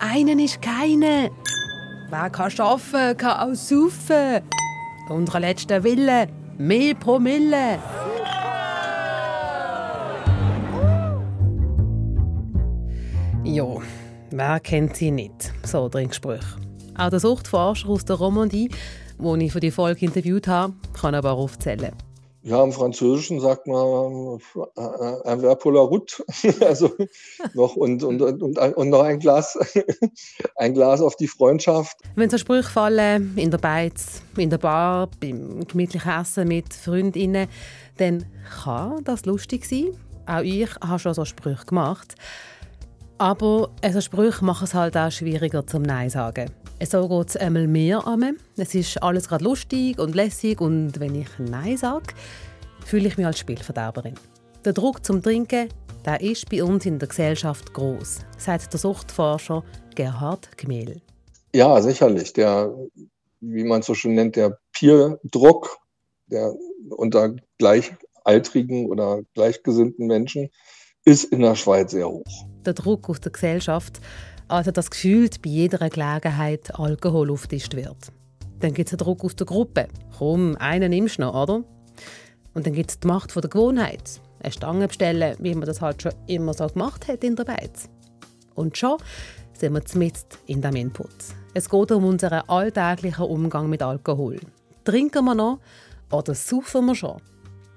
einen ist keine. Wer kann arbeiten, kann auch saufen. Unser letzter Wille, mehr Promille. Jo, wer kennt sie nicht? So Trinkspruch. Auch der Suchtforscher aus der Romandie, den ich für die Folge interviewt habe, kann aber aufzählen. Ja, im Französischen sagt man äh, ein Verre pour la route, also noch und, und, und, und noch ein Glas, ein Glas auf die Freundschaft. Wenn so Sprüche fallen, in der Beiz, in der Bar, beim gemütlichen Essen mit Freundinnen, dann kann das lustig sein. Auch ich habe schon so Sprüche gemacht. Aber so Sprüche machen es halt auch schwieriger zum Nein sagen. So geht es einmal mehr an. Es ist alles gerade lustig und lässig und wenn ich Nein sage, fühle ich mich als Spielverderberin. Der Druck zum Trinken der ist bei uns in der Gesellschaft groß, sagt der Suchtforscher Gerhard Gmehl. Ja, sicherlich. Der, wie man es so schön nennt, der Peer-Druck, der unter gleichaltrigen oder gleichgesinnten Menschen, ist in der Schweiz sehr hoch. Der Druck aus der Gesellschaft also das Gefühl, bei jeder Gelegenheit Alkohol auftischt wird. Dann gibt es einen Druck aus der Gruppe. Komm, einen nimmst du noch, oder? Und dann gibt es die Macht der Gewohnheit. Eine Stange bestellen, wie man das halt schon immer so gemacht hat in der Beiz. Und schon sind wir zumindest in diesem Input. Es geht um unseren alltäglichen Umgang mit Alkohol. Trinken wir noch oder saufen wir schon?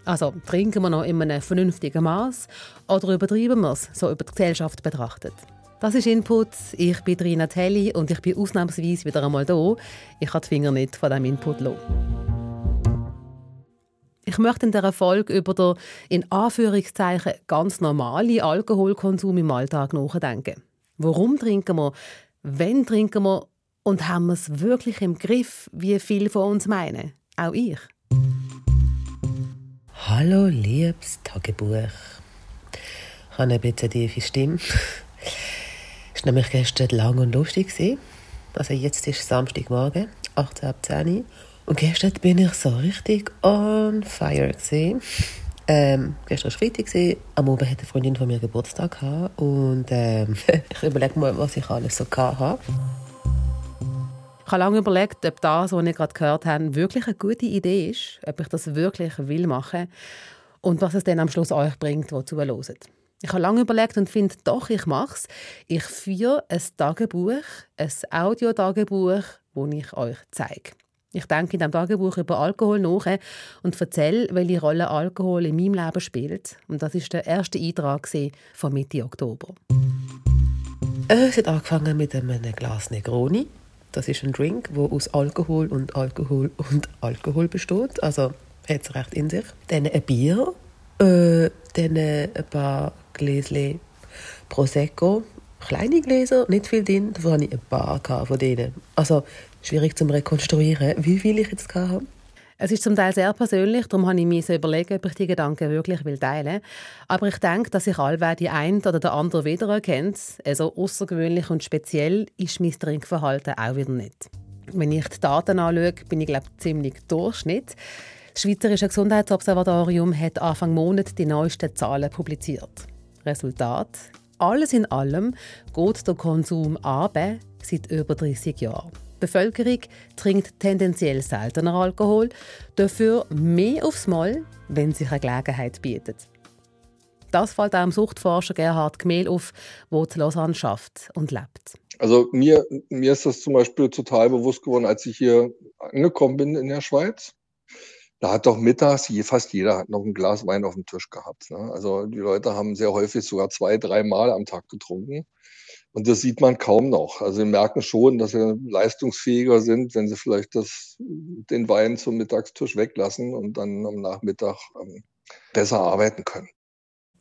Also trinken wir noch in einem vernünftigen Maß oder übertreiben wir es, so über die Gesellschaft betrachtet? Das ist Input. Ich bin Rina Telli und ich bin ausnahmsweise wieder einmal da. Ich kann die Finger nicht von diesem Input lassen. Ich möchte in dieser Folge über den in Anführungszeichen ganz normalen Alkoholkonsum im Alltag nachdenken. Warum trinken wir? Wann trinken wir? Und haben wir es wirklich im Griff, wie viele von uns meinen? Auch ich. Hallo, liebes Tagebuch. Ich habe eine bisschen tiefe Stimme. Es war nämlich gestern lang und lustig. Also jetzt ist Samstagmorgen, 18.10 Und gestern bin ich so richtig on fire. Ähm, gestern war Freitag, am Abend hatte eine Freundin von mir Geburtstag gehabt. und ähm, ich überlege mal, was ich alles so hatte. Ich habe lange überlegt, ob das, was ich gerade gehört habe, wirklich eine gute Idee ist, ob ich das wirklich will machen und was es dann am Schluss euch bringt, die zuhören. Ich habe lange überlegt und finde, doch, ich mache es. Ich führe ein Tagebuch, ein Audiotagebuch, das ich euch zeige. Ich denke in diesem Tagebuch über Alkohol nach und erzähle, welche Rolle Alkohol in meinem Leben spielt. Und das ist der erste Eintrag von Mitte Oktober. Es hat angefangen mit einem Glas Negroni. Das ist ein Drink, der aus Alkohol und Alkohol und Alkohol besteht. Also hat es recht in sich. Dann ein Bier, äh, dann ein paar Gläschen Prosecco. Kleine Gläser, nicht viel drin. Davon hatte ich ein paar von denen. Also schwierig zu rekonstruieren, wie viel ich jetzt hatte. Es ist zum Teil sehr persönlich, darum habe ich mir so überlegt, ob ich die Gedanken wirklich teilen will. Aber ich denke, dass sich allweil die eine oder der andere wiedererkennt. Also außergewöhnlich und speziell ist mein Trinkverhalten auch wieder nicht. Wenn ich die Daten anschaue, bin ich glaube ziemlich Durchschnitt. Das Schweizerische Gesundheitsobservatorium hat Anfang Monat die neuesten Zahlen publiziert. Resultat? Alles in allem geht der Konsum ab seit über 30 Jahren. Die Bevölkerung trinkt tendenziell seltener Alkohol, dafür mehr aufs Mal, wenn sich eine Gelegenheit bietet. Das fällt auch dem Suchtforscher Gerhard Gmehl auf, der zu Lausanne schafft und lebt. Also mir, mir ist das zum Beispiel total bewusst geworden, als ich hier angekommen bin in der Schweiz da hat doch mittags, fast jeder hat noch ein Glas Wein auf dem Tisch gehabt. Ne? Also die Leute haben sehr häufig sogar zwei, drei Mal am Tag getrunken. Und das sieht man kaum noch. Also sie merken schon, dass sie leistungsfähiger sind, wenn sie vielleicht das, den Wein zum Mittagstisch weglassen und dann am Nachmittag ähm, besser arbeiten können.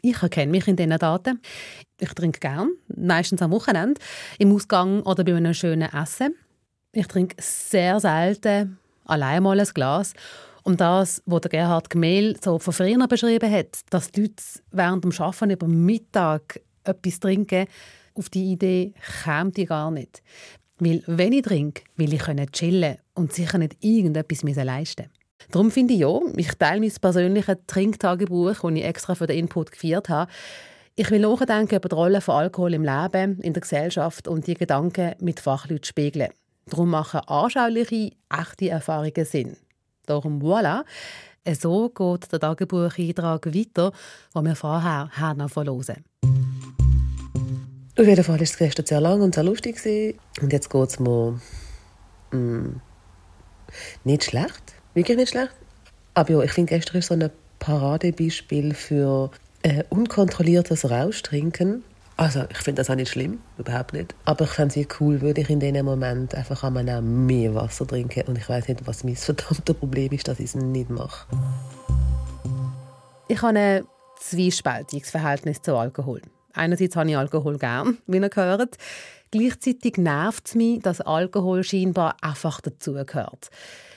Ich erkenne mich in diesen Daten. Ich trinke gern, meistens am Wochenende, im Ausgang oder bei einem schönen Essen. Ich trinke sehr selten allein mal ein Glas um das, was der Gerhard Gmehl so von früher beschrieben hat, dass die Leute während dem Arbeiten über Mittag etwas trinken, auf die Idee käme die gar nicht. Weil wenn ich trinke, will ich chillen und sicher nicht irgendetwas leisten Darum finde ich ja, ich teile mein persönliches Trinktagebuch, das ich extra für den Input geführt habe, Ich will nachdenken über die Rolle von Alkohol im Leben, in der Gesellschaft und die Gedanken mit Fachleuten spiegeln. Darum machen anschauliche, echte Erfahrungen Sinn. Darum voilà, so geht der Tagebucheintrag weiter, den wir vorher haben verlosen. Auf jeden Fall war es gestern sehr lang und sehr lustig. Und jetzt geht es mir mh, mm, nicht schlecht. Wirklich nicht schlecht. Aber ja, ich finde, gestern ist so ein Paradebeispiel für äh, unkontrolliertes Rauschtrinken. Also, ich finde das auch nicht schlimm, überhaupt nicht. Aber ich fände es cool, würde ich in diesem Moment einfach auch mehr Wasser trinken. Und ich weiß nicht, was mein verdammtes Problem ist, dass ich es nicht mache. Ich habe ein zwiespältiges Verhältnis zu Alkohol. Einerseits habe ich Alkohol gern, wie ihr gehört. Gleichzeitig nervt es mich, dass Alkohol scheinbar einfach dazugehört.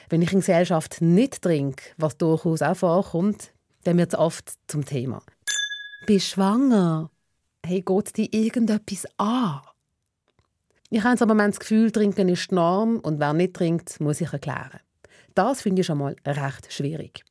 Wenn ich in Gesellschaft nicht trinke, was durchaus auch vorkommt, dann wird es oft zum Thema. Bist schwanger? Hey, geht dir irgendetwas an? Ich habe Moment das Gefühl, Trinken ist die Norm und wer nicht trinkt, muss ich erklären. Das finde ich schon mal recht schwierig.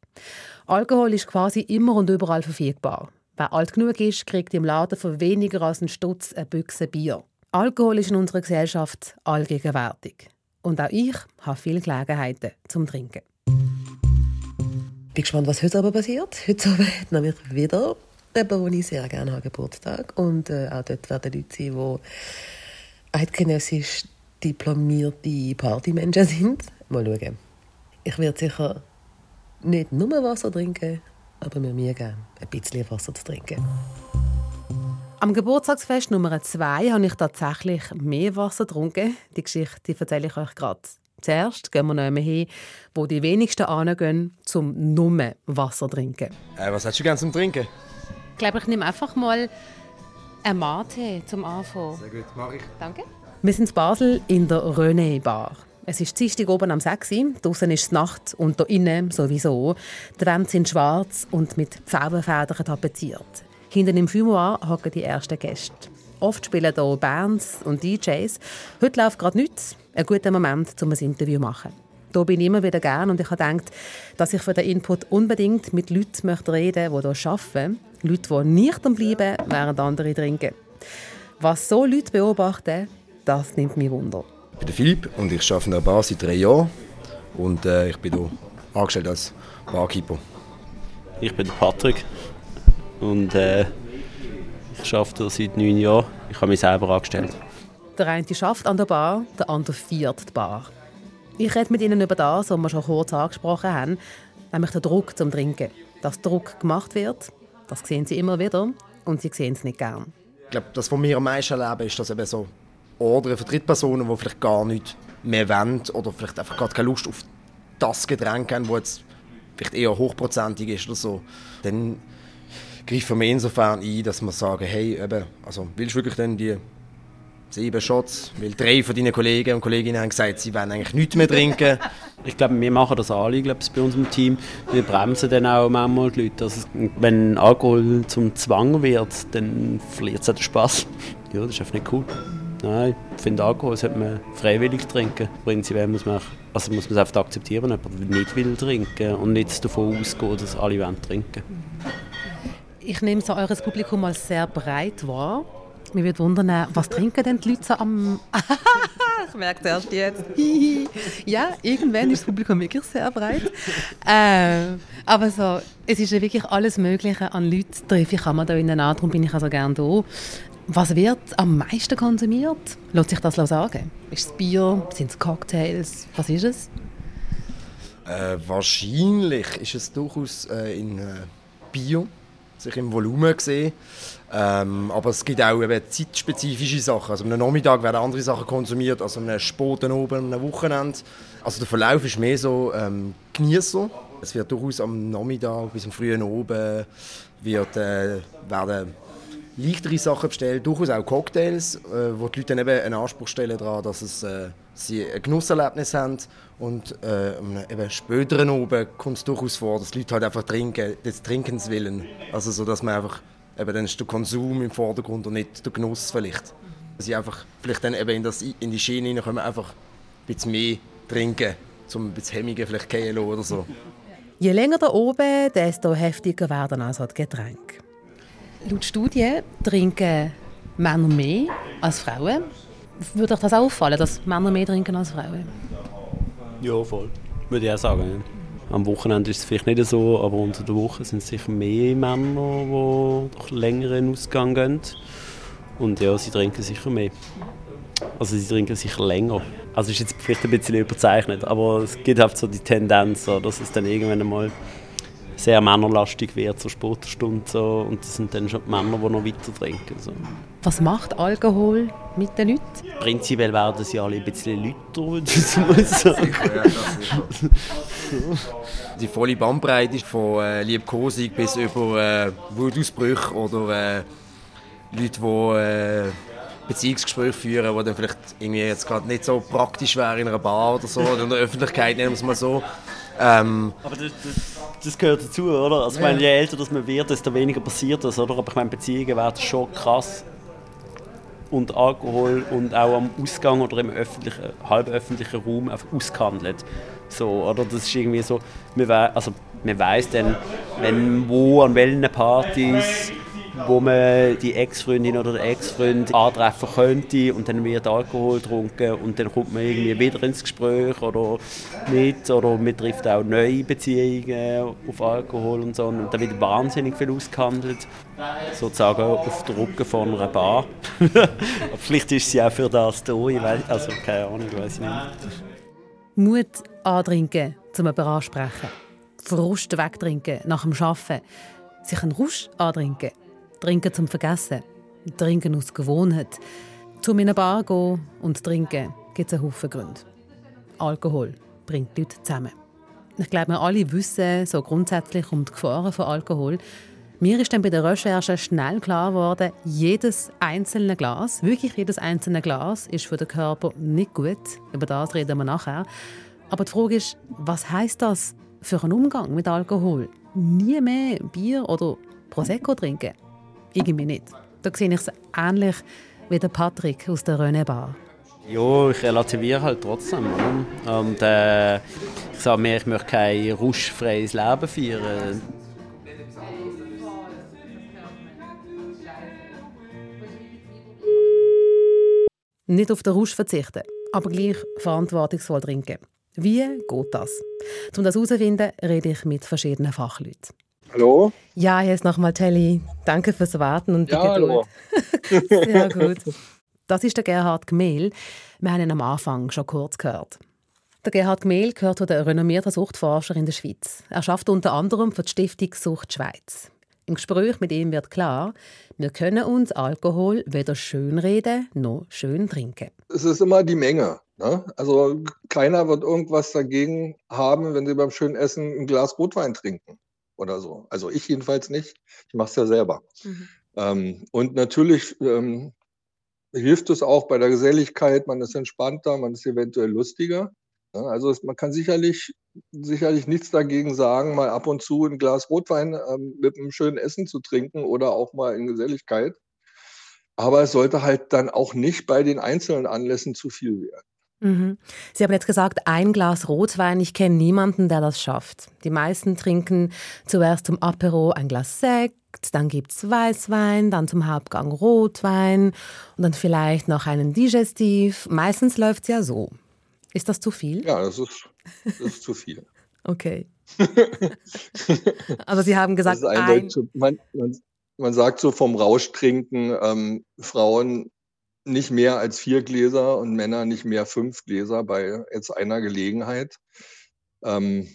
Alkohol ist quasi immer und überall verfügbar. Wer alt genug ist, kriegt im Laden für weniger als einen Stutz eine Büchse Bier. Alkohol ist in unserer Gesellschaft allgegenwärtig. Und auch ich habe viele Gelegenheiten zum Trinken. Ich bin gespannt, was heute aber passiert. Heute Abend nämlich wieder jemand, wo ich sehr gerne habe, Geburtstag. Und äh, auch dort werden Leute sein, die eidgenössisch diplomierte Partymenschen sind. Mal schauen. Ich werde sicher nicht nur Wasser trinken, aber mir mir gerne ein bisschen Wasser zu trinken. Am Geburtstagsfest Nummer 2 habe ich tatsächlich mehr Wasser getrunken. Die Geschichte erzähle ich euch gerade. Zuerst gehen wir noch hin, wo die wenigsten angehen, zum nur Wasser zu trinken. Äh, was hast du gerne zum Trinken? Ich glaube, ich nehme einfach mal einen Mate zum Anfang. Sehr gut, mache ich. Danke. Wir sind in Basel in der René Bar. Es ist Dienstag oben am 6 Uhr, draußen ist es Nacht und hier innen sowieso. Die Wände sind schwarz und mit Pfauenfedern tapeziert. Hinten im Fumoir hocken die ersten Gäste. Oft spielen hier Bands und DJs. Heute läuft gerade nichts. Ein guter Moment, um ein Interview zu machen. Hier bin ich immer wieder gern und ich habe gedacht, dass ich für den Input unbedingt mit Leuten möchte reden möchte, die hier arbeiten. Leute, die nicht bleiben, während andere trinken. Was so Leute beobachten, das nimmt mich Wunder bin der Philipp und ich arbeite in der Bar seit drei Jahren und äh, ich bin hier angestellt als Barkeeper. Ich bin der Patrick und äh, ich arbeite hier seit neun Jahren. Ich habe mich selber angestellt. Der eine arbeitet an der Bar, der andere viert die Bar. Ich rede mit ihnen über das, was wir schon kurz angesprochen haben, nämlich den Druck zum Trinken. Dass Druck gemacht wird, das sehen sie immer wieder und sie sehen es nicht gern. Ich glaube, das, was wir am meisten erleben, ist, dass eben so oder für Drittpersonen, die vielleicht gar nicht mehr wollen oder vielleicht einfach gar keine Lust auf das Getränk haben, das jetzt vielleicht eher hochprozentig ist oder so, dann greifen wir insofern ein, dass wir sagen, hey, eben, also willst du wirklich denn die sieben Shots, weil drei von deinen Kollegen und Kolleginnen haben gesagt, sie wollen eigentlich nichts mehr trinken. Ich glaube, wir machen das alle glaube ich, bei unserem Team. Wir bremsen dann auch manchmal die Leute. Also, wenn Alkohol zum Zwang wird, dann verliert es den Spaß. Ja, das ist einfach nicht cool. Nein, ich finde Alkohol sollte man freiwillig trinken. Prinzipiell muss man, also muss man es einfach akzeptieren, wenn jemand nicht will trinken und nicht davon ausgehen, dass alle wollen trinken Ich nehme so eures Publikum als sehr breit wahr. Mich würde wundern, was trinken denn die Leute so am... ich merke es erst jetzt. ja, irgendwann ist das Publikum wirklich sehr breit. Äh, aber so, es ist ja wirklich alles Mögliche an Leuten treffe ich immer da in den darum bin ich also gerne da. Was wird am meisten konsumiert? Lässt sich das sagen? Ist es Bier? Sind es Cocktails? Was ist es? Äh, wahrscheinlich ist es durchaus äh, in äh, Bier, sich im Volumen gesehen. Ähm, aber es gibt auch eben zeitspezifische Sachen. Also am Nachmittag werden andere Sachen konsumiert, als am späten oben, am Wochenende. Also der Verlauf ist mehr so ähm, Genießer. Es wird durchaus am Nachmittag bis am frühen Oben wird, äh, werden leichtere Sachen bestellt, durchaus auch Cocktails, äh, wo die Leute dann eben einen Anspruch stellen daran, dass es, äh, sie ein Genusserlebnis haben. Und äh, eben späteren oben kommt es durchaus vor, dass die Leute halt einfach trinken, des Trinkens willen. Also so, dass man einfach, eben dann ist der Konsum im Vordergrund und nicht der Genuss vielleicht. Dass sie einfach vielleicht dann eben in, das, in die Schiene hineinkommen, einfach ein bisschen mehr trinken, um ein bisschen Hemmungen vielleicht gehen oder so. Je länger da oben, desto heftiger werden also die Getränke. Laut Studien trinken Männer mehr als Frauen. Würde euch das auffallen, dass Männer mehr trinken als Frauen? Ja, voll. Würde ich auch sagen. Am Wochenende ist es vielleicht nicht so, aber unter der Woche sind es sicher mehr Männer, die durch längeren Ausgang gehen. Und ja, sie trinken sicher mehr. Also sie trinken sicher länger. Also ist jetzt vielleicht ein bisschen überzeichnet, aber es gibt halt so die Tendenz, dass es dann irgendwann einmal sehr männerlastig wird, so Sportstunde so, und das sind dann schon die Männer, die noch weiter trinken. So. Was macht Alkohol mit den Leuten? Prinzipiell werden sie alle ein bisschen lauter, würde ich mal sagen. Die volle Bandbreite von äh, Liebkosung bis über äh, Wutausbrüche oder äh, Leute, die äh, Beziehungsgespräche führen, die dann vielleicht irgendwie jetzt gerade nicht so praktisch wären in einer Bar oder so, oder in der Öffentlichkeit, nennen wir es mal so. Ähm, Aber das, das, das, gehört dazu, oder? Also, ich meine, je älter das man wird, desto weniger passiert das, oder? Aber ich meine, Beziehungen werden schon krass und Alkohol und auch am Ausgang oder im öffentlichen, halböffentlichen Raum einfach ausgehandelt. So, oder? Das ist irgendwie so, man, we also, man weiss dann, wenn wo, an welchen Partys wo man die Ex-Freundin oder den Ex-Freund antreffen könnte und dann wird Alkohol getrunken und dann kommt man irgendwie wieder ins Gespräch oder nicht oder man trifft auch neue Beziehungen auf Alkohol und so und dann wird wahnsinnig viel ausgehandelt, sozusagen auf der Rücken von einer Bar. Vielleicht ist sie auch für das da, ich weiß, also keine Ahnung, weiß ich nicht. Mut antrinken, zum jemanden ansprechen. Frust wegtrinken nach dem Arbeiten. Sich einen Rausch antrinken Trinken zum Vergessen. Trinken aus Gewohnheit. Zu einer Bar gehen und trinken gibt es einen Haufen Gründe. Alkohol bringt Leute zusammen. Ich glaube, wir alle wissen so grundsätzlich um die Gefahren von Alkohol. Mir ist dann bei der Recherche schnell klar geworden, jedes einzelne Glas, wirklich jedes einzelne Glas, ist für den Körper nicht gut. Über das reden wir nachher. Aber die Frage ist, was heißt das für einen Umgang mit Alkohol? Nie mehr Bier oder Prosecco trinken? Irgendwie nicht. Da sehe ich es ähnlich wie der Patrick aus der Röne Bar. Ja, ich relativiere halt trotzdem. Oder? Und äh, ich sage mir, ich möchte kein rauschfreies Leben führen. Nicht auf den Rausch verzichten, aber gleich verantwortungsvoll trinken. Wie geht das? Um das herauszufinden, rede ich mit verschiedenen Fachleuten. Hallo? Ja, hier ist nochmal Telly. Danke fürs Warten und die ja, Geduld. Sehr gut. Das ist der Gerhard Gmehl. Wir haben ihn am Anfang schon kurz gehört. Der Gerhard Gmehl gehört zu den renommierten Suchtforscher in der Schweiz. Er schafft unter anderem für die Stiftung Sucht Schweiz. Im Gespräch mit ihm wird klar, wir können uns Alkohol weder schönreden noch schön trinken. Es ist immer die Menge. Ne? Also keiner wird irgendwas dagegen haben, wenn sie beim schönen Essen ein Glas Rotwein trinken oder so. Also ich jedenfalls nicht. Ich mache es ja selber. Mhm. Ähm, und natürlich ähm, hilft es auch bei der Geselligkeit. Man ist entspannter, man ist eventuell lustiger. Ja, also es, man kann sicherlich, sicherlich nichts dagegen sagen, mal ab und zu ein Glas Rotwein ähm, mit einem schönen Essen zu trinken oder auch mal in Geselligkeit. Aber es sollte halt dann auch nicht bei den einzelnen Anlässen zu viel werden. Mhm. Sie haben jetzt gesagt, ein Glas Rotwein. Ich kenne niemanden, der das schafft. Die meisten trinken zuerst zum Apero ein Glas Sekt, dann gibt es Weißwein, dann zum Hauptgang Rotwein und dann vielleicht noch einen Digestiv. Meistens läuft es ja so. Ist das zu viel? Ja, das ist, das ist zu viel. Okay. Aber Sie haben gesagt, ein, man, man, man, sagt so vom Rauschtrinken, ähm, Frauen nicht mehr als vier Gläser und Männer nicht mehr fünf Gläser bei jetzt einer Gelegenheit. Ähm,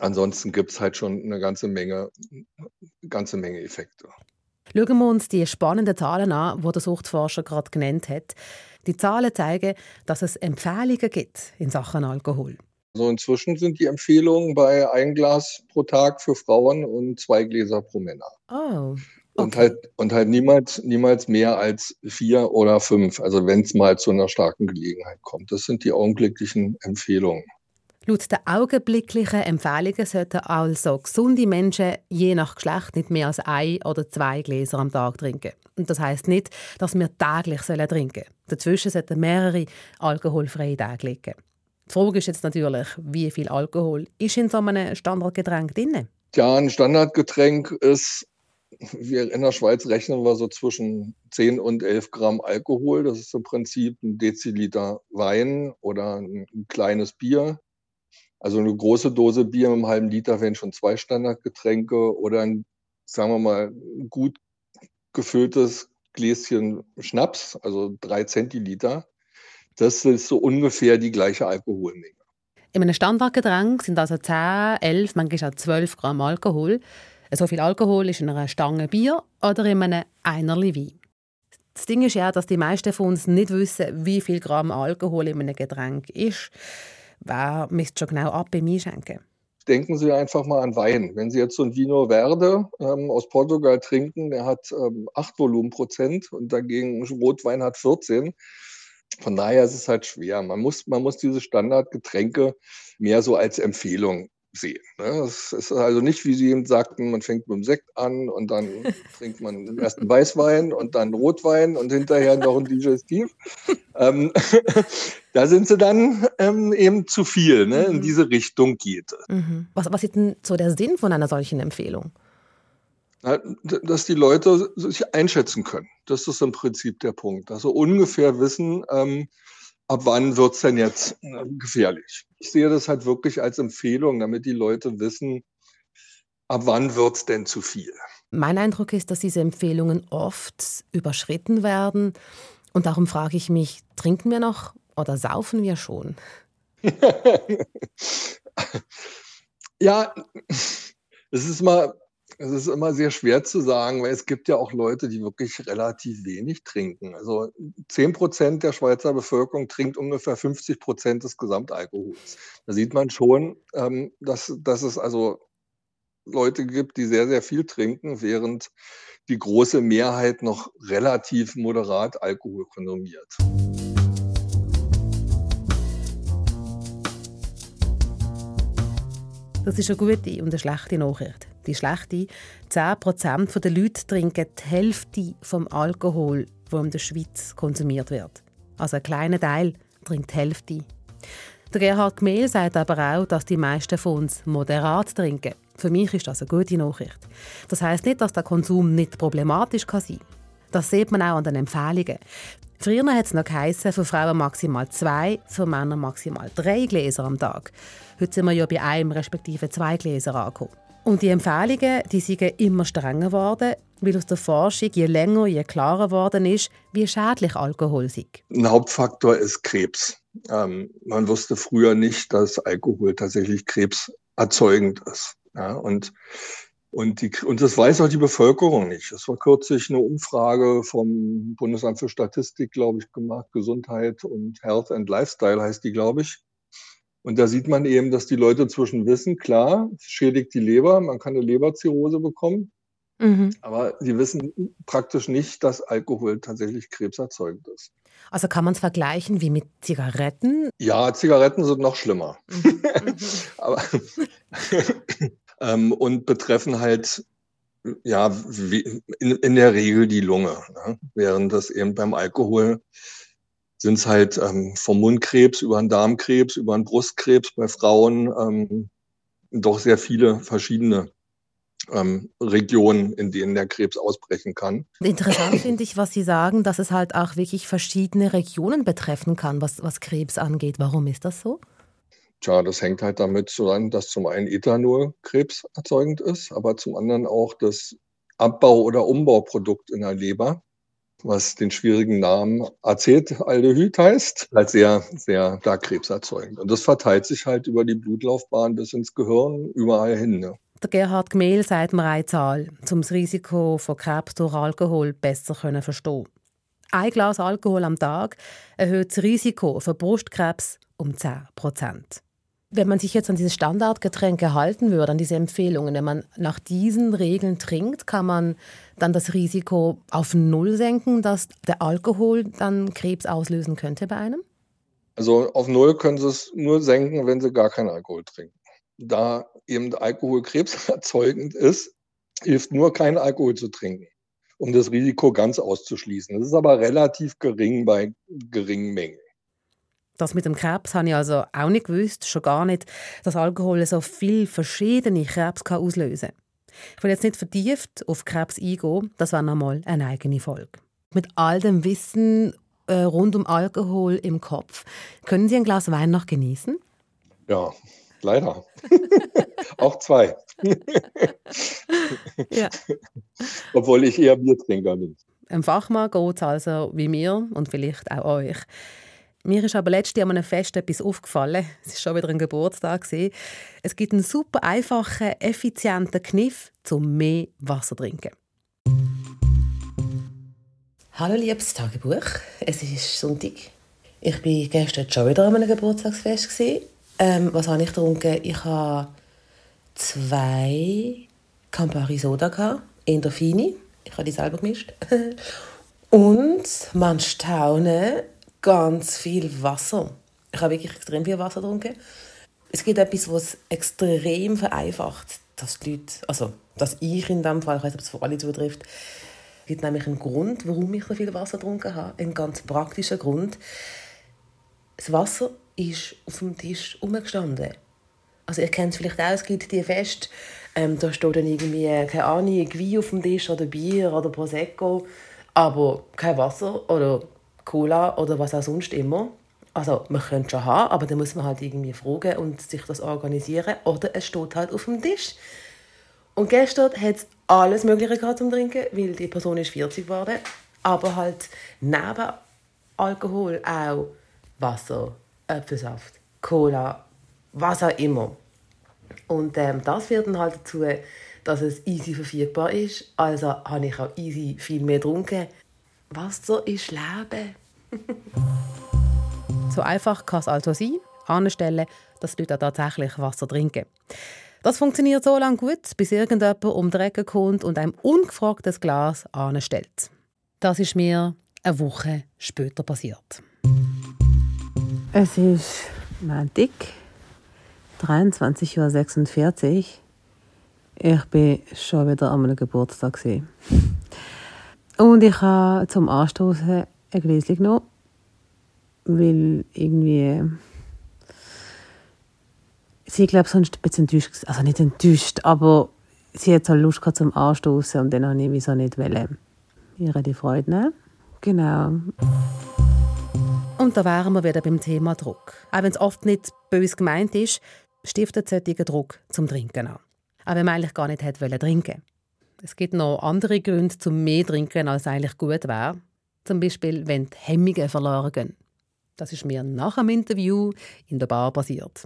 ansonsten gibt es halt schon eine ganze Menge, ganze Menge Effekte. Schauen wir uns die spannenden Zahlen an, die der Suchtforscher gerade genannt hat. Die Zahlen zeigen, dass es Empfehlungen gibt in Sachen Alkohol. Also inzwischen sind die Empfehlungen bei ein Glas pro Tag für Frauen und zwei Gläser pro Männer. Oh, und halt, und halt niemals, niemals mehr als vier oder fünf, also wenn es mal zu einer starken Gelegenheit kommt. Das sind die augenblicklichen Empfehlungen. Laut den augenblicklichen Empfehlungen sollten also gesunde Menschen je nach Geschlecht nicht mehr als ein oder zwei Gläser am Tag trinken. Und das heißt nicht, dass wir täglich trinken sollen. Dazwischen sollten mehrere alkoholfreie Tage liegen. Die Frage ist jetzt natürlich, wie viel Alkohol ist in so einem Standardgetränk drin? Ja, ein Standardgetränk ist wir in der Schweiz rechnen wir so zwischen 10 und 11 Gramm Alkohol. Das ist im Prinzip ein Deziliter Wein oder ein, ein kleines Bier. Also eine große Dose Bier mit einem halben Liter wären schon zwei Standardgetränke oder ein, sagen wir mal, gut gefülltes Gläschen Schnaps, also drei Zentiliter. Das ist so ungefähr die gleiche Alkoholmenge. In einem Standardgetränk sind also 10, 11, manchmal auch 12 Gramm Alkohol. So viel Alkohol ist in einer Stange Bier oder in einem Einerli Wein. Das Ding ist ja, dass die meisten von uns nicht wissen, wie viel Gramm Alkohol in einem Getränk ist. Wer misst schon genau ab beim Einschenken? Denken Sie einfach mal an Wein. Wenn Sie jetzt so ein Vino Verde ähm, aus Portugal trinken, der hat ähm, 8 Volumenprozent und dagegen Rotwein hat 14. Von daher ist es halt schwer. Man muss, man muss diese Standardgetränke mehr so als Empfehlung sehen. Ne? Es ist also nicht, wie Sie eben sagten, man fängt mit dem Sekt an und dann trinkt man den ersten Weißwein und dann Rotwein und hinterher noch ein Digestiv. ähm, da sind sie dann ähm, eben zu viel. Ne? In mhm. diese Richtung geht es. Mhm. Was, was ist denn so der Sinn von einer solchen Empfehlung? dass die Leute sich einschätzen können. Das ist im Prinzip der Punkt. Also ungefähr wissen, ähm, ab wann wird es denn jetzt äh, gefährlich. Ich sehe das halt wirklich als Empfehlung, damit die Leute wissen, ab wann wird es denn zu viel. Mein Eindruck ist, dass diese Empfehlungen oft überschritten werden. Und darum frage ich mich, trinken wir noch oder saufen wir schon? ja, es ist mal es ist immer sehr schwer zu sagen, weil es gibt ja auch Leute, die wirklich relativ wenig trinken. Also 10 Prozent der Schweizer Bevölkerung trinkt ungefähr 50 Prozent des Gesamtalkohols. Da sieht man schon, ähm, dass, dass es also Leute gibt, die sehr, sehr viel trinken, während die große Mehrheit noch relativ moderat Alkohol konsumiert. Das ist eine gute und eine schlechte Nachricht. Die schlechte, 10% der Leute trinken die Hälfte vom Alkohol, der in der Schweiz konsumiert wird. Also ein kleiner Teil trinkt die Hälfte. Der Gerhard Gmehl sagt aber auch, dass die meisten von uns moderat trinken. Für mich ist das eine gute Nachricht. Das heißt nicht, dass der Konsum nicht problematisch sein kann. Das sieht man auch an den Empfehlungen. Früher hat es noch geheißen, für Frauen maximal zwei, für Männer maximal drei Gläser am Tag. Heute sind wir ja bei einem respektive zwei Gläser angekommen. Und die Empfehlungen die sind immer strenger geworden, weil aus der Forschung je länger, je klarer geworden ist, wie schädlich Alkohol ist. Ein Hauptfaktor ist Krebs. Ähm, man wusste früher nicht, dass Alkohol tatsächlich krebserzeugend ist. Ja, und, und, die, und das weiß auch die Bevölkerung nicht. Es war kürzlich eine Umfrage vom Bundesamt für Statistik, glaube ich, gemacht. Gesundheit und Health and Lifestyle heißt die, glaube ich. Und da sieht man eben, dass die Leute inzwischen wissen, klar, es schädigt die Leber, man kann eine Leberzirrhose bekommen. Mhm. Aber sie wissen praktisch nicht, dass Alkohol tatsächlich krebserzeugend ist. Also kann man es vergleichen wie mit Zigaretten? Ja, Zigaretten sind noch schlimmer. Mhm. Aber, ähm, und betreffen halt ja in, in, der Regel die Lunge, ne? während das eben beim Alkohol sind es halt ähm, vom Mundkrebs über einen Darmkrebs, über einen Brustkrebs bei Frauen ähm, doch sehr viele verschiedene ähm, Regionen, in denen der Krebs ausbrechen kann. Interessant finde ich, was Sie sagen, dass es halt auch wirklich verschiedene Regionen betreffen kann, was, was Krebs angeht. Warum ist das so? Tja, das hängt halt damit zusammen, dass zum einen Ethanol krebserzeugend ist, aber zum anderen auch das Abbau- oder Umbauprodukt in der Leber was den schwierigen Namen Acetaldehyd heißt, halt sehr, sehr stark krebserzeugend. Und das verteilt sich halt über die Blutlaufbahn bis ins Gehirn, überall hin. Ne? Der Gerhard Gmehl sagt mir eine Zahl, um das Risiko von Krebs durch Alkohol besser zu verstehen. Ein Glas Alkohol am Tag erhöht das Risiko für Brustkrebs um 10 Prozent. Wenn man sich jetzt an diese Standardgetränke halten würde, an diese Empfehlungen, wenn man nach diesen Regeln trinkt, kann man dann das Risiko auf Null senken, dass der Alkohol dann Krebs auslösen könnte bei einem? Also auf Null können Sie es nur senken, wenn Sie gar keinen Alkohol trinken. Da eben Alkohol krebserzeugend ist, hilft nur keinen Alkohol zu trinken, um das Risiko ganz auszuschließen. Das ist aber relativ gering bei geringen Mengen. Das mit dem Krebs habe ich also auch nicht gewusst, schon gar nicht, dass Alkohol so viele verschiedene Krebs auslösen kann. Ich will jetzt nicht vertieft auf Krebs eingehen, das war nochmal eine eigene Folge. Mit all dem Wissen äh, rund um Alkohol im Kopf, können Sie ein Glas Wein noch genießen? Ja, leider. Auch zwei. ja. Obwohl ich eher Biertrinker bin. Ein Fachmann geht es also wie mir und vielleicht auch euch. Mir ist aber letztes Jahr an einem Fest etwas aufgefallen. Es war schon wieder ein Geburtstag. Es gibt einen super einfachen, effizienten Kniff, um mehr Wasser zu trinken. Hallo liebes Tagebuch, es ist Sonntag. Ich war gestern schon wieder an einem Geburtstagsfest. Ähm, was habe ich getrunken? Ich habe zwei Campari Soda in der Fini. Ich habe die selber gemischt. Und man staune, ganz viel Wasser. Ich habe wirklich extrem viel Wasser getrunken. Es gibt etwas, was extrem vereinfacht, dass die Leute, also dass ich in dem Fall, ich weiß nicht, ob es für alle zutrifft, es gibt nämlich einen Grund, warum ich so viel Wasser getrunken habe. Ein ganz praktischer Grund. Das Wasser ist auf dem Tisch umgestanden. Also ihr kennt es vielleicht auch, es gibt die Fest, ähm, da steht dann irgendwie, keine Ahnung, Wein auf dem Tisch oder Bier oder Prosecco, aber kein Wasser oder Cola oder was auch sonst immer. Also man könnte schon haben, aber dann muss man halt irgendwie fragen und sich das organisieren oder es steht halt auf dem Tisch. Und gestern hat es alles Mögliche gehabt zum Trinken, weil die Person ist 40 geworden, aber halt neben Alkohol auch Wasser, Apfelsaft, Cola, was auch immer. Und ähm, das führt dann halt dazu, dass es easy verfügbar ist. Also habe ich auch easy viel mehr getrunken. Wasser ist Leben. so einfach kann es also sein, anstellen, dass die Leute tatsächlich Wasser trinken. Das funktioniert so lange gut, bis irgendjemand um die Ecke kommt und einem ungefragtes Glas anstellt. Das ist mir eine Woche später passiert. Es ist Montag, 23.46 Uhr. Ich bin schon wieder an meinem Geburtstag. Und ich habe zum Anstoßen ein Gläschen genommen, weil irgendwie sie, glaube sonst ein bisschen enttäuscht, also nicht enttäuscht, aber sie hat halt Lust gehabt zum Anstoßen und dann habe ich wieso nicht wollen. Ihre die Freude nehmen. Genau. Und da wären wir wieder beim Thema Druck. Auch wenn es oft nicht bös gemeint ist, stiftet solcher Druck zum Trinken an. Auch wenn man eigentlich gar nicht hätte trinken Es gibt noch andere Gründe zum mehr trinken, als eigentlich gut wäre. Zum Beispiel, wenn die Hemmungen verloren gehen. Das ist mir nach dem Interview in der Bar passiert.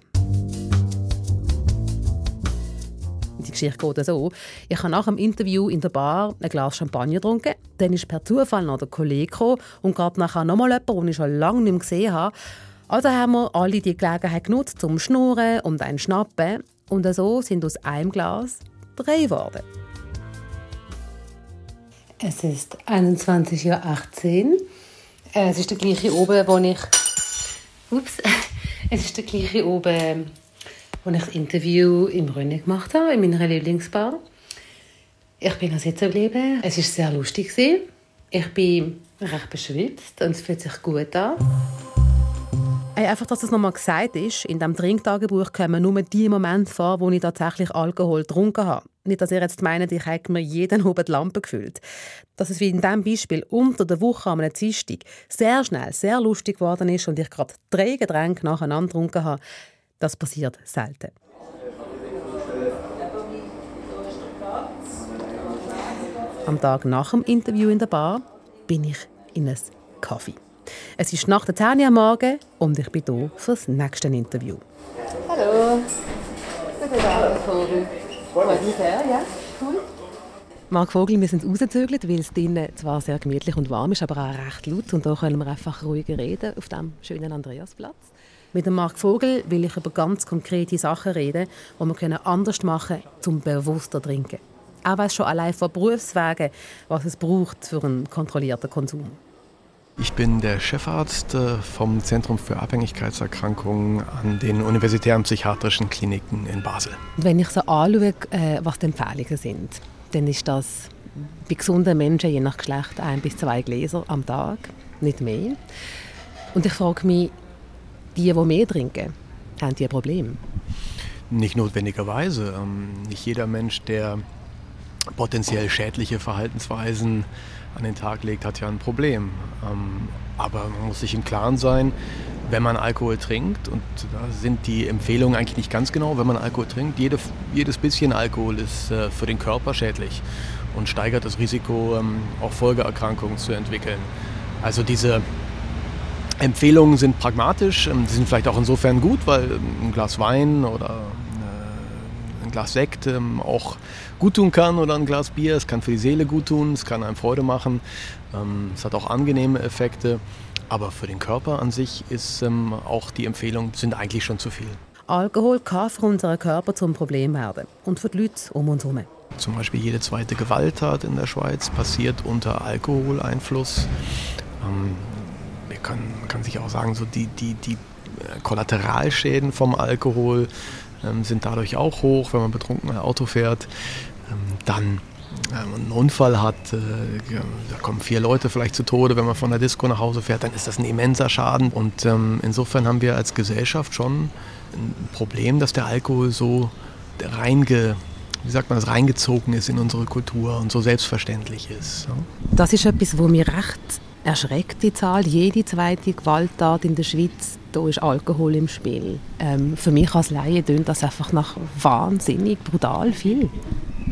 Die Geschichte geht so. Ich habe nach dem Interview in der Bar ein Glas Champagner getrunken. Dann ist per Zufall noch der Kollege gekommen und gerade nachher nochmal jemand, den ich schon lange nicht mehr gesehen habe. Also haben wir alle die Gelegenheit genutzt, zum Schnurren und ein Schnappen. Und so sind aus einem Glas drei geworden. Es ist 21.18 Uhr. Äh, es ist der gleiche oben, wo ich... Ups. Es ist der gleiche oben, wo ich das Interview im Rönne gemacht habe, in meiner Lieblingsbar. Ich bin noch sitzen geblieben. Es war sehr lustig. Ich bin recht beschwitzt und es fühlt sich gut an. Hey, einfach, dass das nochmal gesagt ist, in diesem Trinktagebuch kommen nur die Momente vor, wo ich tatsächlich Alkohol getrunken habe. Nicht, dass ihr jetzt meint, ich hätte mir jeden oben die Lampe gefüllt. Dass es wie in diesem Beispiel unter der Woche am Dienstag sehr schnell, sehr lustig geworden ist und ich gerade drei Getränke nacheinander getrunken habe, das passiert selten. Am Tag nach dem Interview in der Bar bin ich in einem Kaffee. Es ist nach der 10 Uhr am Morgen und ich bin hier für das nächste Interview. Hallo. Guten Abend, Vogel. Freut mich sehr, ja. Cool. Marc Vogel, wir sind rausgezögert, weil es drinnen zwar sehr gemütlich und warm ist, aber auch recht laut. Und da können wir einfach ruhiger reden auf dem schönen Andreasplatz. Mit dem Marc Vogel will ich über ganz konkrete Sachen reden, die wir anders machen können, um bewusster zu trinken. Auch schon allein von Berufswegen, was es braucht für einen kontrollierten Konsum. Ich bin der Chefarzt äh, vom Zentrum für Abhängigkeitserkrankungen an den universitären psychiatrischen Kliniken in Basel. Wenn ich so anschaue, äh, was die Empfehlungen sind, dann ist das bei gesunden Menschen je nach Geschlecht ein bis zwei Gläser am Tag, nicht mehr. Und ich frage mich, die, die mehr trinken, haben die ein Problem? Nicht notwendigerweise. Ähm, nicht jeder Mensch, der potenziell schädliche Verhaltensweisen an den Tag legt, hat ja ein Problem. Ähm, aber man muss sich im Klaren sein, wenn man Alkohol trinkt, und da sind die Empfehlungen eigentlich nicht ganz genau, wenn man Alkohol trinkt, jede, jedes bisschen Alkohol ist äh, für den Körper schädlich und steigert das Risiko, ähm, auch Folgeerkrankungen zu entwickeln. Also diese Empfehlungen sind pragmatisch, ähm, sie sind vielleicht auch insofern gut, weil ähm, ein Glas Wein oder äh, ein Glas Sekt ähm, auch gut tun kann oder ein Glas Bier. Es kann für die Seele gut tun, es kann einem Freude machen, es hat auch angenehme Effekte. Aber für den Körper an sich ist auch die Empfehlung, sind eigentlich schon zu viel. Alkohol kann für unseren Körper zum Problem werden und für die Leute um uns herum. Zum Beispiel jede zweite Gewalttat in der Schweiz passiert unter Alkoholeinfluss. Ähm, man kann, man kann sich auch sagen, so die, die, die äh, Kollateralschäden vom Alkohol ähm, sind dadurch auch hoch, wenn man betrunken Auto fährt. Ähm, dann man einen Unfall hat, äh, da kommen vier Leute vielleicht zu Tode, wenn man von der Disco nach Hause fährt, dann ist das ein immenser Schaden. Und ähm, insofern haben wir als Gesellschaft schon ein Problem, dass der Alkohol so reinge wie sagt man reingezogen ist in unsere Kultur und so selbstverständlich ist. Das ist etwas, wo mir recht erschreckt, die Zahl. Jede zweite Gewalttat in der Schweiz, da ist Alkohol im Spiel. Ähm, für mich als Laie tönt das einfach nach wahnsinnig brutal viel.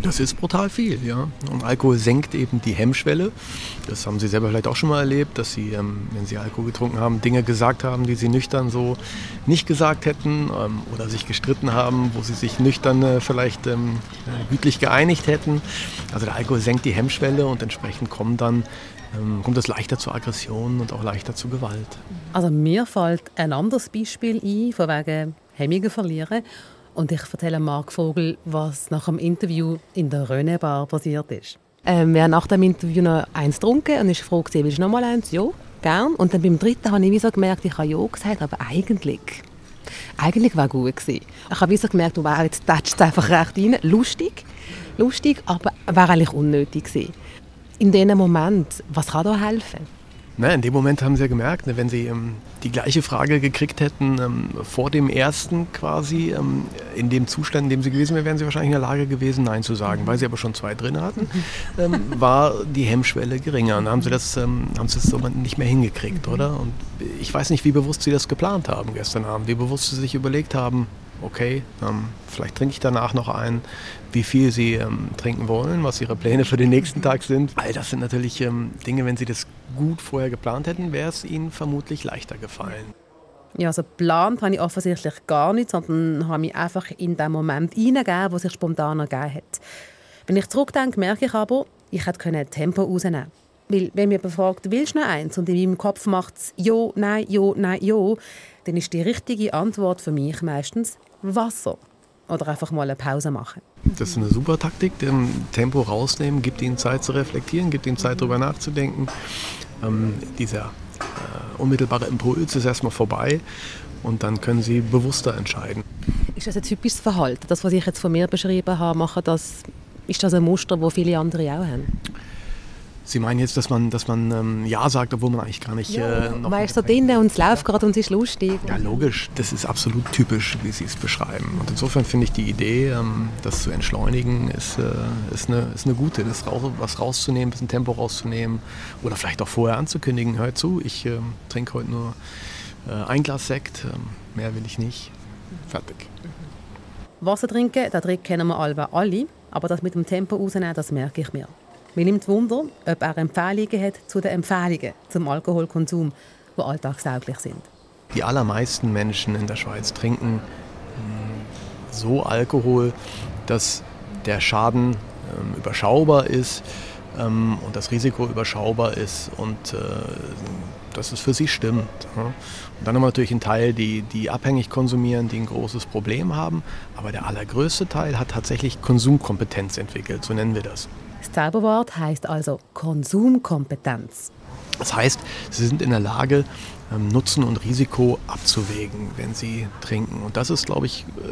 Das ist brutal viel, ja. Und Alkohol senkt eben die Hemmschwelle. Das haben Sie selber vielleicht auch schon mal erlebt, dass Sie, ähm, wenn Sie Alkohol getrunken haben, Dinge gesagt haben, die Sie nüchtern so nicht gesagt hätten ähm, oder sich gestritten haben, wo Sie sich nüchtern äh, vielleicht ähm, äh, gütlich geeinigt hätten. Also der Alkohol senkt die Hemmschwelle und entsprechend kommt dann ähm, kommt es leichter zu Aggressionen und auch leichter zu Gewalt. Also mir fällt ein anderes Beispiel ein, von wegen Hemmungen verlieren. Und ich erzähle Marc Vogel, was nach dem Interview in der Röne Bar passiert ist. Ähm, wir haben nach dem Interview noch eins getrunken und ich fragte, willst du noch mal eins? Ja, gern. Und dann beim dritten habe ich wie so gemerkt, ich habe ja gesagt, aber eigentlich, eigentlich war gut gewesen. Ich habe wie so gemerkt, wow, jetzt tätscht es einfach recht rein. Lustig, lustig, aber war eigentlich unnötig gewesen. In diesem Moment, was kann da helfen? Na, in dem Moment haben sie ja gemerkt, ne, wenn sie ähm, die gleiche Frage gekriegt hätten ähm, vor dem ersten quasi, ähm, in dem Zustand, in dem sie gewesen wären, wären sie wahrscheinlich in der Lage gewesen, Nein zu sagen. Weil sie aber schon zwei drin hatten, ähm, war die Hemmschwelle geringer. Und dann haben sie das, ähm, haben sie das so nicht mehr hingekriegt, oder? Und ich weiß nicht, wie bewusst sie das geplant haben gestern Abend, wie bewusst sie sich überlegt haben, okay, ähm, vielleicht trinke ich danach noch einen, wie viel sie ähm, trinken wollen, was ihre Pläne für den nächsten Tag sind. All das sind natürlich ähm, Dinge, wenn sie das gut vorher geplant hätten, wäre es ihnen vermutlich leichter gefallen. Ja, also geplant habe ich offensichtlich gar nicht, sondern habe mich einfach in den Moment hineingegeben, wo sich spontan ergeben hat. Wenn ich zurückdenke, merke ich aber, ich hätte Tempo rausnehmen Weil, wenn mir befragt, willst du noch eins? Und in meinem Kopf macht es ja, nein, ja, nein, ja, dann ist die richtige Antwort für mich meistens Wasser. Oder einfach mal eine Pause machen. Das ist eine super Taktik. Den Tempo rausnehmen, gibt ihnen Zeit zu reflektieren, gibt ihnen Zeit, darüber nachzudenken. Ähm, dieser äh, unmittelbare Impuls ist erstmal vorbei und dann können sie bewusster entscheiden. Ist das ein typisches Verhalten? Das, was ich jetzt von mir beschrieben habe, machen das, ist das ein Muster, das viele andere auch haben? Sie meinen jetzt, dass man, dass man ähm, Ja sagt, obwohl man eigentlich gar nicht. Ja, äh, noch man ist so drinnen und es läuft gerade und es ist lustig. Ja, logisch. Das ist absolut typisch, wie Sie es beschreiben. Und insofern finde ich die Idee, ähm, das zu entschleunigen, ist, äh, ist, eine, ist eine gute. Das raus, was rauszunehmen, ein bisschen Tempo rauszunehmen oder vielleicht auch vorher anzukündigen: Hör zu, ich äh, trinke heute nur äh, ein Glas Sekt, ähm, mehr will ich nicht. Fertig. Wasser trinken, da kennen wir alle, aber das mit dem Tempo rausnehmen, das merke ich mir. Mir nimmt Wunder, ob er Empfehlungen hat zu den Empfehlungen zum Alkoholkonsum, die alltagstauglich sind. Die allermeisten Menschen in der Schweiz trinken hm, so Alkohol, dass der Schaden ähm, überschaubar ist ähm, und das Risiko überschaubar ist und äh, dass es für sie stimmt. Ja. Und dann haben wir natürlich einen Teil, die, die abhängig konsumieren, die ein großes Problem haben, aber der allergrößte Teil hat tatsächlich Konsumkompetenz entwickelt, so nennen wir das. Das Zauberwort heißt also Konsumkompetenz. Das heißt, sie sind in der Lage, ähm, Nutzen und Risiko abzuwägen, wenn sie trinken. Und das ist, glaube ich, äh,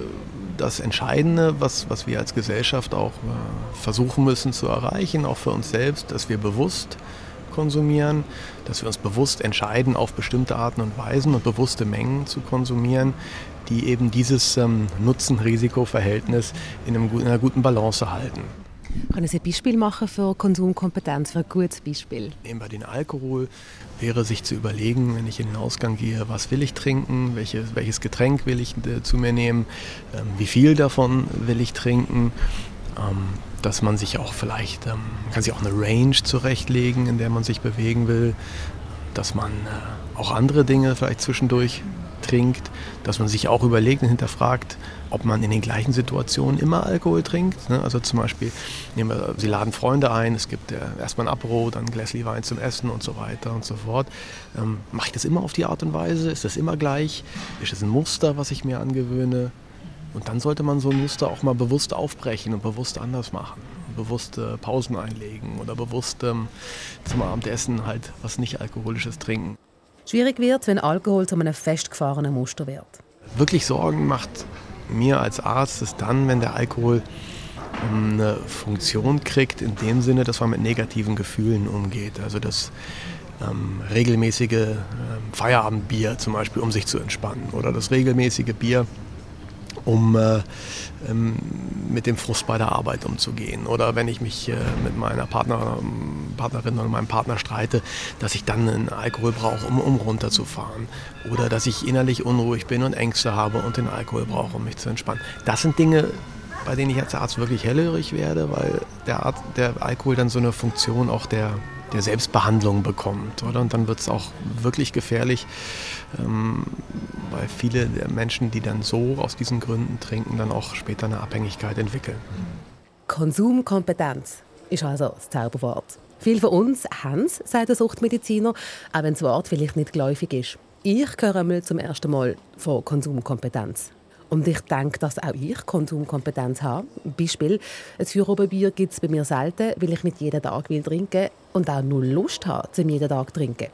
das Entscheidende, was, was wir als Gesellschaft auch äh, versuchen müssen zu erreichen, auch für uns selbst, dass wir bewusst konsumieren, dass wir uns bewusst entscheiden, auf bestimmte Arten und Weisen und bewusste Mengen zu konsumieren, die eben dieses ähm, Nutzen-Risiko-Verhältnis in, in einer guten Balance halten. Können Sie ein Beispiel machen für Konsumkompetenz, für ein gutes Beispiel? Nehmen wir den Alkohol, wäre sich zu überlegen, wenn ich in den Ausgang gehe, was will ich trinken, welches, welches Getränk will ich äh, zu mir nehmen, ähm, wie viel davon will ich trinken. Ähm, dass man sich auch vielleicht, ähm, kann sich auch eine Range zurechtlegen, in der man sich bewegen will, dass man äh, auch andere Dinge vielleicht zwischendurch trinkt, dass man sich auch überlegt und hinterfragt, ob man in den gleichen Situationen immer Alkohol trinkt. Ne? Also zum Beispiel, nehmen wir, Sie laden Freunde ein, es gibt äh, erstmal ein Apro, dann ein Gläschen Wein zum Essen und so weiter und so fort. Ähm, Mache ich das immer auf die Art und Weise? Ist das immer gleich? Ist das ein Muster, was ich mir angewöhne? Und dann sollte man so ein Muster auch mal bewusst aufbrechen und bewusst anders machen. Bewusst äh, Pausen einlegen oder bewusst ähm, zum Abendessen halt was nicht Alkoholisches trinken. Schwierig wird, wenn Alkohol zu einem festgefahrenen Muster wird. Wirklich Sorgen macht mir als Arzt es dann, wenn der Alkohol ähm, eine Funktion kriegt, in dem Sinne, dass man mit negativen Gefühlen umgeht. Also das ähm, regelmäßige ähm, Feierabendbier zum Beispiel, um sich zu entspannen. Oder das regelmäßige Bier, um äh, ähm, mit dem Frust bei der Arbeit umzugehen. Oder wenn ich mich äh, mit meiner Partner, Partnerin oder meinem Partner streite, dass ich dann einen Alkohol brauche, um, um runterzufahren. Oder dass ich innerlich unruhig bin und Ängste habe und den Alkohol brauche, um mich zu entspannen. Das sind Dinge, bei denen ich als Arzt wirklich hellhörig werde, weil der, Arzt, der Alkohol dann so eine Funktion auch der, der Selbstbehandlung bekommt. Oder? Und dann wird es auch wirklich gefährlich, ähm, weil viele der Menschen, die dann so aus diesen Gründen trinken, dann auch später eine Abhängigkeit entwickeln. Konsumkompetenz ist also das Zauberwort. Viele von uns haben es, sagt der Suchtmediziner, auch wenn das Wort vielleicht nicht geläufig ist. Ich höre zum ersten Mal von Konsumkompetenz. Und ich denke, dass auch ich Konsumkompetenz habe. Beispiel, ein Feierabendbier gibt es bei mir selten, weil ich nicht jeden Tag will trinken und auch nur Lust habe, zum jeden Tag zu trinken.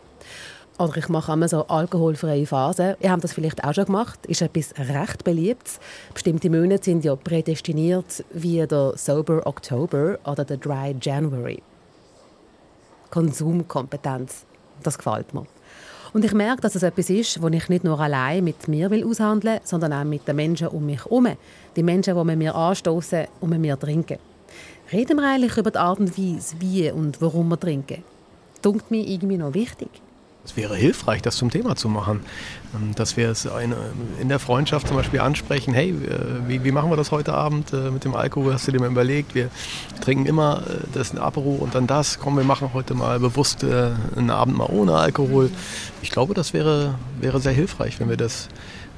Oder ich mache immer so alkoholfreie Phasen. Ihr habt das vielleicht auch schon gemacht. Ist etwas recht beliebtes. Bestimmte Monate sind ja prädestiniert wie der Sober October oder der Dry January. Konsumkompetenz. Das gefällt mir. Und ich merke, dass es etwas ist, was ich nicht nur allein mit mir will aushandeln will, sondern auch mit den Menschen um mich herum. Die Menschen, die mit mir anstoßen und mit mir trinken. Reden wir eigentlich über die Art und Weise, wie und warum wir trinken? Das ist mir irgendwie noch wichtig. Es wäre hilfreich, das zum Thema zu machen. Ähm, dass wir es in der Freundschaft zum Beispiel ansprechen, hey, äh, wie, wie machen wir das heute Abend äh, mit dem Alkohol? Hast du dir mal überlegt? Wir trinken immer äh, das Apero und dann das. Komm, wir machen heute mal bewusst einen Abend mal ohne Alkohol. Ich glaube, das wäre, wäre sehr hilfreich, wenn wir das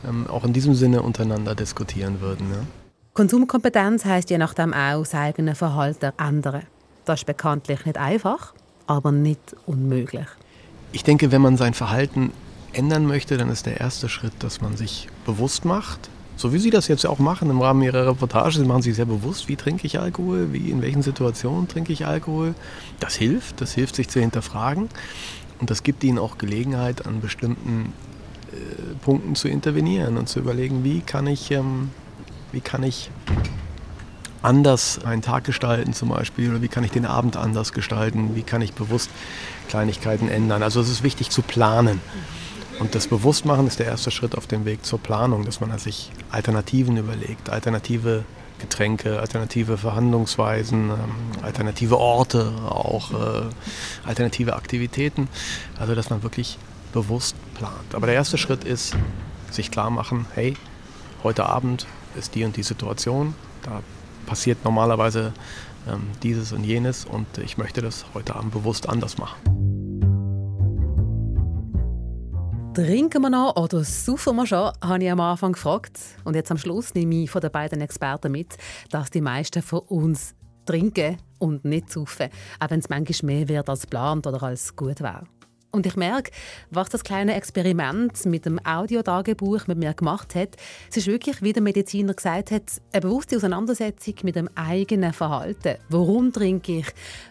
ähm, auch in diesem Sinne untereinander diskutieren würden. Ja? Konsumkompetenz heißt je nachdem auch, das eigene Verhalten ändern. Das ist bekanntlich nicht einfach, aber nicht unmöglich. Ich denke, wenn man sein Verhalten ändern möchte, dann ist der erste Schritt, dass man sich bewusst macht, so wie Sie das jetzt auch machen im Rahmen Ihrer Reportage. Sie machen sich sehr bewusst, wie trinke ich Alkohol, wie, in welchen Situationen trinke ich Alkohol. Das hilft, das hilft sich zu hinterfragen und das gibt Ihnen auch Gelegenheit, an bestimmten äh, Punkten zu intervenieren und zu überlegen, wie kann ich, ähm, wie kann ich anders einen Tag gestalten zum Beispiel oder wie kann ich den Abend anders gestalten, wie kann ich bewusst Kleinigkeiten ändern. Also es ist wichtig zu planen. Und das Bewusstmachen ist der erste Schritt auf dem Weg zur Planung, dass man sich Alternativen überlegt, alternative Getränke, alternative Verhandlungsweisen, ähm, alternative Orte, auch äh, alternative Aktivitäten. Also dass man wirklich bewusst plant. Aber der erste Schritt ist, sich klar machen, hey, heute Abend ist die und die Situation, da passiert normalerweise ähm, dieses und jenes und ich möchte das heute Abend bewusst anders machen. Trinken wir noch oder saufen wir schon, habe ich am Anfang gefragt. Und jetzt am Schluss nehme ich von den beiden Experten mit, dass die meisten von uns trinken und nicht saufen, auch wenn es manchmal mehr wird als geplant oder als gut wäre. Und ich merke, was das kleine Experiment mit dem Audiotagebuch mit mir gemacht hat. Es ist wirklich, wie der Mediziner gesagt hat, eine bewusste Auseinandersetzung mit dem eigenen Verhalten. Warum trinke ich?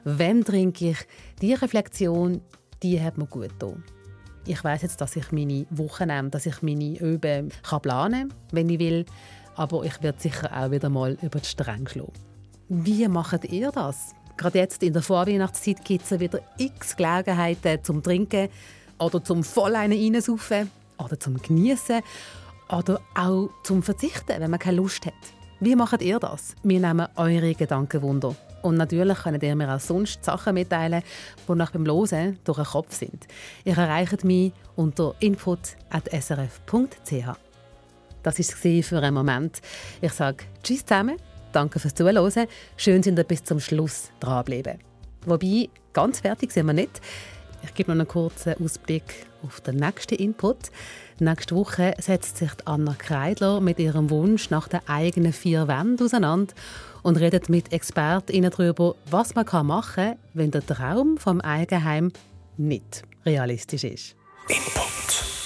Wann trinke ich? Diese Reflexion, die hat mir gut getan. Ich weiß jetzt, dass ich meine Wochenende, dass ich meine Üben kann planen kann, wenn ich will. Aber ich werde sicher auch wieder mal über die Stränge schlagen. Wie macht ihr das? Gerade jetzt in der Vorweihnachtszeit gibt es wieder x Gelegenheiten zum Trinken oder zum voll einen reinsaufen oder zum Genießen oder auch zum Verzichten, wenn man keine Lust hat. Wie macht ihr das? Wir nehmen eure Gedankenwunder Und natürlich könnt ihr mir auch sonst Sachen mitteilen, die nach beim Losen durch den Kopf sind. Ihr erreicht mich unter input.srf.ch. Das war es für einen Moment. Ich sage Tschüss zusammen, danke fürs Zuhören. Schön, sind ihr bis zum Schluss dranbleiben. Wobei, ganz fertig sind wir nicht. Ich gebe noch einen kurzen Ausblick auf den nächsten Input. Nächste Woche setzt sich Anna Kreidler mit ihrem Wunsch nach den eigenen vier Wänden auseinander und redet mit ExpertInnen darüber, was man machen kann, wenn der Traum vom Eigenheim nicht realistisch ist. Input.